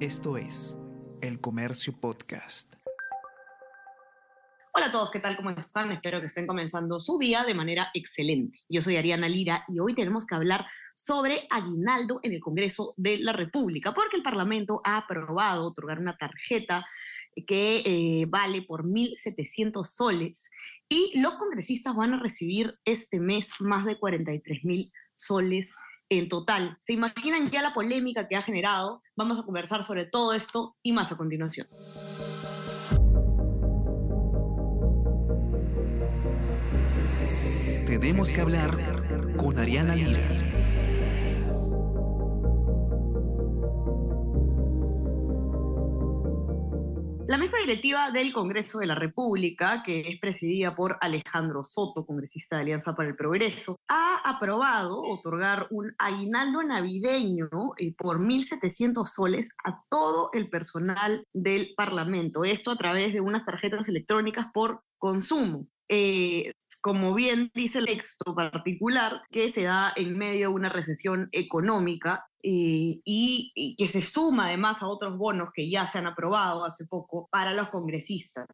Esto es El Comercio Podcast. Hola a todos, ¿qué tal? ¿Cómo están? Espero que estén comenzando su día de manera excelente. Yo soy Ariana Lira y hoy tenemos que hablar sobre aguinaldo en el Congreso de la República, porque el Parlamento ha aprobado otorgar una tarjeta que eh, vale por 1.700 soles y los congresistas van a recibir este mes más de 43.000 soles en total. ¿Se imaginan ya la polémica que ha generado? Vamos a conversar sobre todo esto y más a continuación. Tenemos que hablar con Ariana Lira. La mesa directiva del Congreso de la República, que es presidida por Alejandro Soto, congresista de Alianza para el Progreso, ha aprobado otorgar un aguinaldo navideño eh, por 1.700 soles a todo el personal del Parlamento. Esto a través de unas tarjetas electrónicas por consumo. Eh, como bien dice el texto particular, que se da en medio de una recesión económica eh, y, que se suma además a otros bonos que ya se han aprobado hace poco para los congresistas.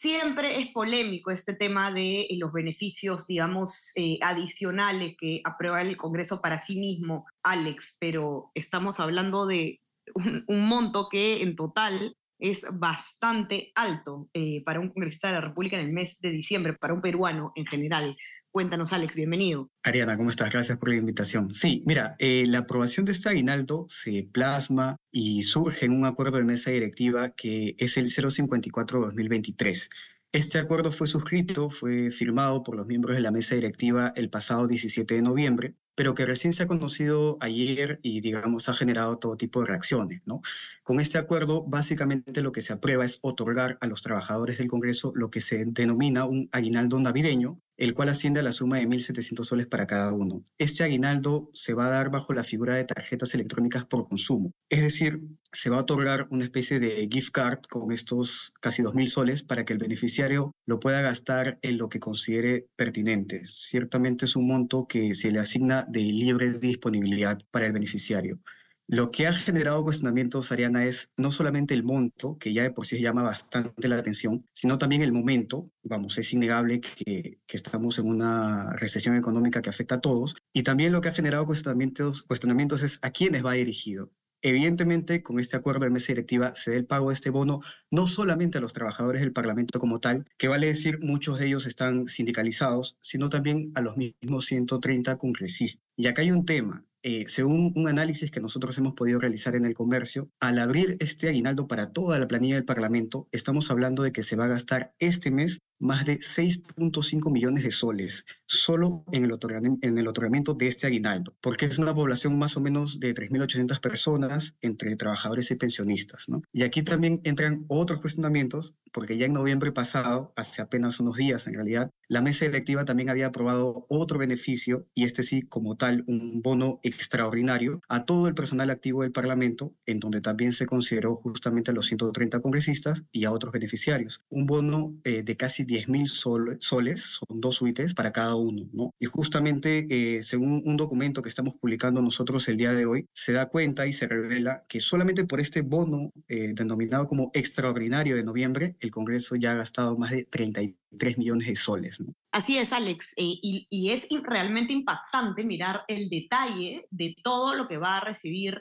Siempre es polémico este tema de eh, los beneficios, digamos, adicionales que aprueba el Congreso para sí mismo, Alex, pero estamos hablando de un monto que en total es bastante alto eh, para un congresista de la República en el mes de diciembre, para un peruano en general. Cuéntanos, Alex, bienvenido. Ariana, ¿cómo estás? Gracias por la invitación. Sí, mira, eh, la aprobación de este aguinaldo se plasma y surge en un acuerdo de mesa directiva que es el 054-2023. Este acuerdo fue suscrito, fue firmado por los miembros de la mesa directiva el pasado 17 de noviembre pero que recién se ha conocido ayer y, digamos, ha generado todo tipo de reacciones, ¿no? Con este acuerdo, básicamente lo que se aprueba es otorgar a los trabajadores del Congreso lo que se denomina un aguinaldo navideño, el cual asciende a la suma de 1.700 soles para cada uno. Este aguinaldo se va a dar bajo la figura de tarjetas electrónicas por consumo. Es decir, se va a otorgar una especie de gift card con estos casi 2.000 soles para que el beneficiario lo pueda gastar en lo que considere pertinente. Ciertamente es un monto que se le asigna de libre disponibilidad para el beneficiario. Lo que ha generado cuestionamientos, Ariana, es no solamente el monto, que ya de por sí llama bastante la atención, sino también el momento. Vamos, es innegable que, que estamos en una recesión económica que afecta a todos. Y también lo que ha generado cuestionamientos, cuestionamientos es a quiénes va dirigido. Evidentemente, con este acuerdo de mesa directiva se da el pago de este bono no solamente a los trabajadores del Parlamento como tal, que vale decir muchos de ellos están sindicalizados, sino también a los mismos 130 congresistas. Y acá hay un tema, eh, según un análisis que nosotros hemos podido realizar en el comercio, al abrir este aguinaldo para toda la planilla del Parlamento, estamos hablando de que se va a gastar este mes más de 6.5 millones de soles solo en el, en el otorgamiento de este aguinaldo, porque es una población más o menos de 3.800 personas entre trabajadores y pensionistas. ¿no? Y aquí también entran otros cuestionamientos, porque ya en noviembre pasado, hace apenas unos días en realidad, la mesa electiva también había aprobado otro beneficio, y este sí como tal, un bono extraordinario a todo el personal activo del Parlamento, en donde también se consideró justamente a los 130 congresistas y a otros beneficiarios. Un bono eh, de casi 10 mil soles, son dos suites para cada uno, ¿no? Y justamente, eh, según un documento que estamos publicando nosotros el día de hoy, se da cuenta y se revela que solamente por este bono eh, denominado como extraordinario de noviembre, el Congreso ya ha gastado más de 33 millones de soles, ¿no? Así es, Alex, eh, y, y es realmente impactante mirar el detalle de todo lo que va a recibir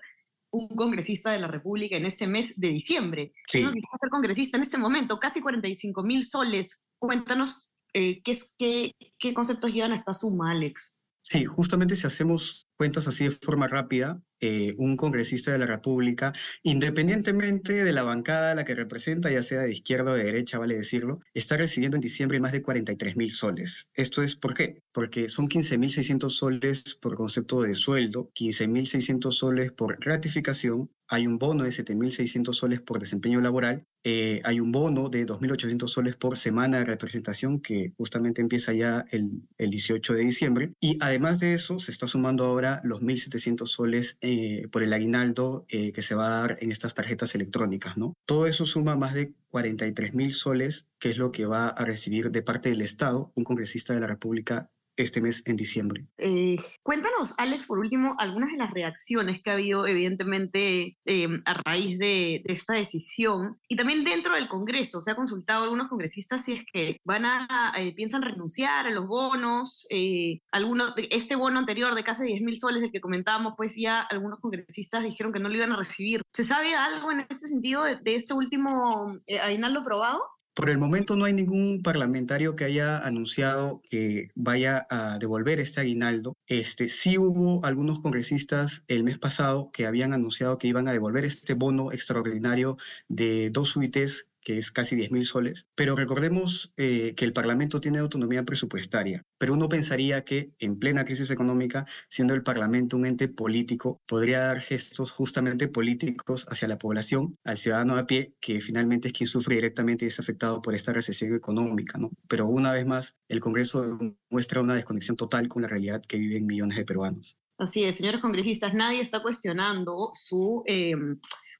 un congresista de la República en este mes de diciembre. Sí. ¿no? Quisiera ser congresista en este momento, casi 45 mil soles. Cuéntanos eh, ¿qué, conceptos llevan a esta suma, Alex. Sí, justamente si hacemos cuentas así de forma rápida, eh, un congresista de la República, independientemente de la bancada a la que representa, ya sea de izquierda o de derecha, vale decirlo, está recibiendo en diciembre más de 43 mil soles. ¿Esto es por qué? Porque son 15.600 soles por concepto de sueldo, 15.600 soles por ratificación, hay un bono de 7.600 soles por desempeño laboral, eh, hay un bono de 2.800 soles por semana de representación que justamente empieza ya el, el 18 de diciembre, y además de eso se está sumando ahora los 1.700 soles eh, por el aguinaldo eh, que se va a dar en estas tarjetas electrónicas. Todo eso suma más de 43 mil soles, que es lo que va a recibir de parte del Estado un congresista de la República este mes en diciembre. Eh, cuéntanos, Alex, por último, algunas de las reacciones que ha habido, evidentemente, eh, a raíz de, de, esta decisión. Y también dentro del Congreso, se ha consultado a algunos congresistas si es que van a, eh, piensan renunciar a los bonos. Eh, algunos, este bono anterior de casi 10 mil soles del que comentábamos, pues ya algunos congresistas dijeron que no lo iban a recibir. ¿Se sabe algo en este sentido de, de este último eh, aguinaldo aprobado? Por el momento no hay ningún parlamentario que haya anunciado que vaya a devolver este aguinaldo. Este, sí hubo algunos congresistas el mes pasado que habían anunciado que iban a devolver este bono extraordinario de dos suites que es casi 10 mil soles, pero recordemos eh, que el Parlamento tiene autonomía presupuestaria, pero uno pensaría que en plena crisis económica, siendo el Parlamento un ente político, podría dar gestos justamente políticos hacia la población, al ciudadano a pie, que finalmente es quien sufre directamente y es afectado por esta recesión económica, ¿no? Pero una vez más, el Congreso muestra una desconexión total con la realidad que viven millones de peruanos. Así es, señores congresistas, nadie está cuestionando su... Eh,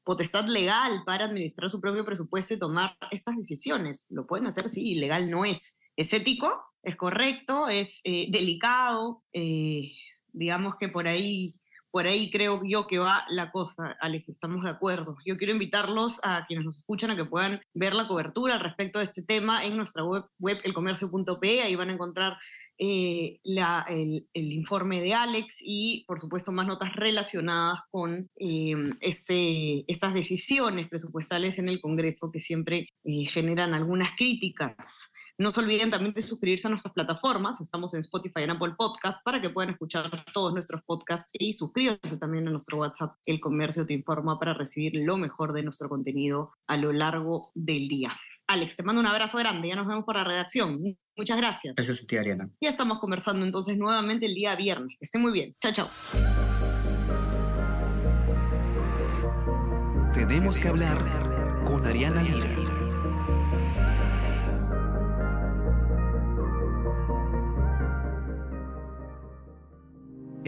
potestad legal para administrar su propio presupuesto y tomar estas decisiones. Lo pueden hacer, sí, ilegal no es. Es ético, es correcto, es eh, delicado, eh, digamos que por ahí, por ahí creo yo que va la cosa, Alex, estamos de acuerdo. Yo quiero invitarlos a quienes nos escuchan a que puedan ver la cobertura respecto a este tema en nuestra web, web elcomercio.pe, ahí van a encontrar eh, el, informe de Alex y, por supuesto, más notas relacionadas con eh, este, estas decisiones presupuestales en el Congreso que siempre eh, generan algunas críticas. No se olviden también de suscribirse a nuestras plataformas. Estamos en Spotify y en Apple Podcast para que puedan escuchar todos nuestros podcasts y suscríbanse también a nuestro WhatsApp. El Comercio te informa para recibir lo mejor de nuestro contenido a lo largo del día. Alex, te mando un abrazo grande. Ya nos vemos por la redacción. Muchas gracias. Gracias a ti, Ariana. Ya estamos conversando entonces nuevamente el día viernes. Que esté muy bien. Chao, chao. Tenemos que hablar con Ariana Lira.